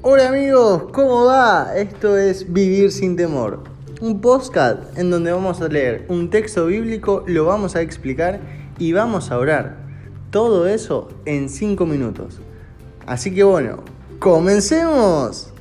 Hola amigos, ¿cómo va? Esto es Vivir sin temor, un podcast en donde vamos a leer un texto bíblico, lo vamos a explicar y vamos a orar. Todo eso en 5 minutos. Así que bueno, comencemos.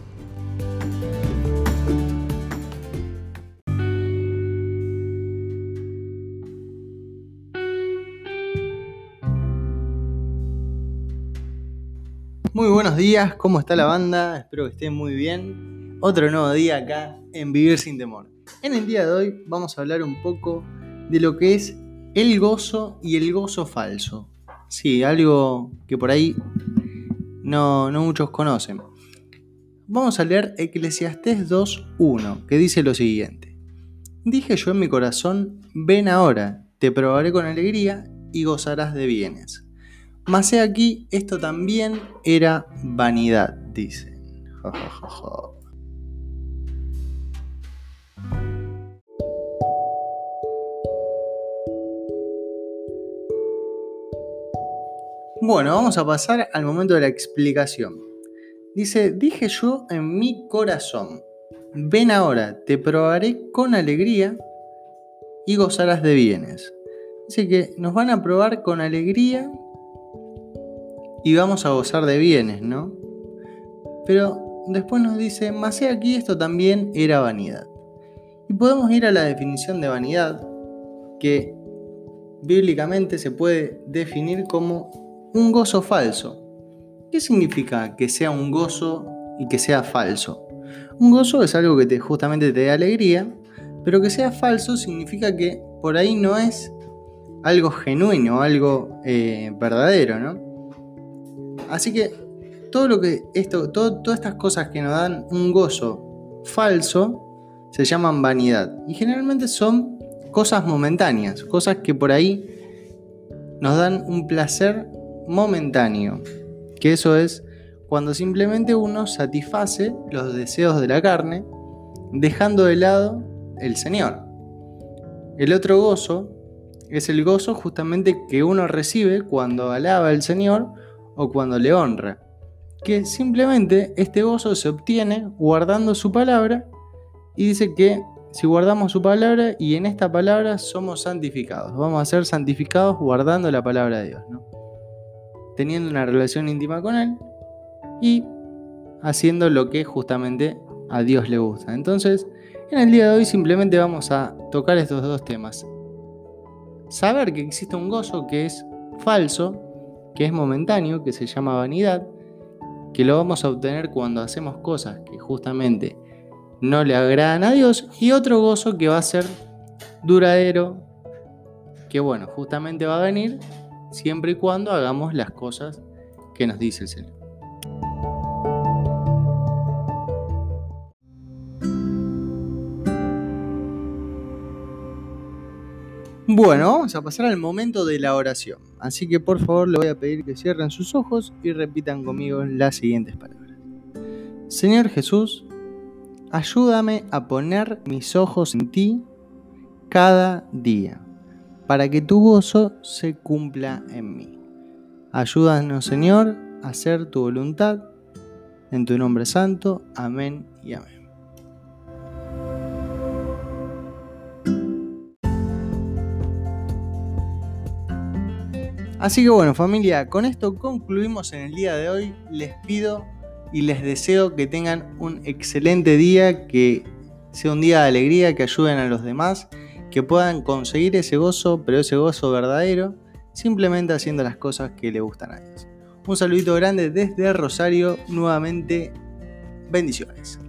Muy buenos días, ¿cómo está la banda? Espero que estén muy bien. Otro nuevo día acá en Vivir sin Temor. En el día de hoy vamos a hablar un poco de lo que es el gozo y el gozo falso. Sí, algo que por ahí no, muchos conocen. Vamos a leer Eclesiastés 2.1, que dice lo siguiente. Dije yo en mi corazón, ven ahora, te probaré con alegría y gozarás de bienes. Mas he aquí, esto también era vanidad, dice. Bueno, vamos a pasar al momento de la explicación. Dice, dije yo en mi corazón, ven ahora, te probaré con alegría y gozarás de bienes. Dice que nos van a probar con alegría y vamos a gozar de bienes, ¿no? Pero después nos dice, más aquí esto también era vanidad. Y podemos ir a la definición de vanidad, que bíblicamente se puede definir como un gozo falso. ¿Qué significa que sea un gozo y que sea falso? Un gozo es algo que te, justamente te da alegría, pero que sea falso significa que por ahí no es algo genuino, algo eh, verdadero, ¿no? Así que todo lo que esto, todas estas cosas que nos dan un gozo falso se llaman vanidad. Y generalmente son cosas momentáneas, cosas que por ahí nos dan un placer momentáneo. Que eso es cuando simplemente uno satisface los deseos de la carne, dejando de lado el Señor. El otro gozo es el gozo justamente que uno recibe cuando alaba al Señor o cuando le honra, que simplemente este gozo se obtiene guardando su palabra y dice que si guardamos su palabra y en esta palabra somos santificados, vamos a ser santificados guardando la palabra de Dios, teniendo una relación íntima con Él y haciendo lo que justamente a Dios le gusta. Entonces, en el día de hoy simplemente vamos a tocar estos dos temas. Saber que existe un gozo que es falso que es momentáneo, que se llama vanidad, que lo vamos a obtener cuando hacemos cosas que justamente no le agradan a Dios, y otro gozo que va a ser duradero, que bueno, justamente va a venir siempre y cuando hagamos las cosas que nos dice el Señor. Bueno, vamos a pasar al momento de la oración. Así que por favor le voy a pedir que cierren sus ojos y repitan conmigo las siguientes palabras. Señor Jesús, ayúdame a poner mis ojos en ti cada día, para que tu gozo se cumpla en mí. Ayúdanos, Señor, a hacer tu voluntad. En tu nombre santo. Amén y amén. Así que bueno familia, con esto concluimos en el día de hoy. Les pido y les deseo que tengan un excelente día, que sea un día de alegría, que ayuden a los demás, que puedan conseguir ese gozo, pero ese gozo verdadero, simplemente haciendo las cosas que le gustan a ellos. Un saludito grande desde Rosario, nuevamente bendiciones.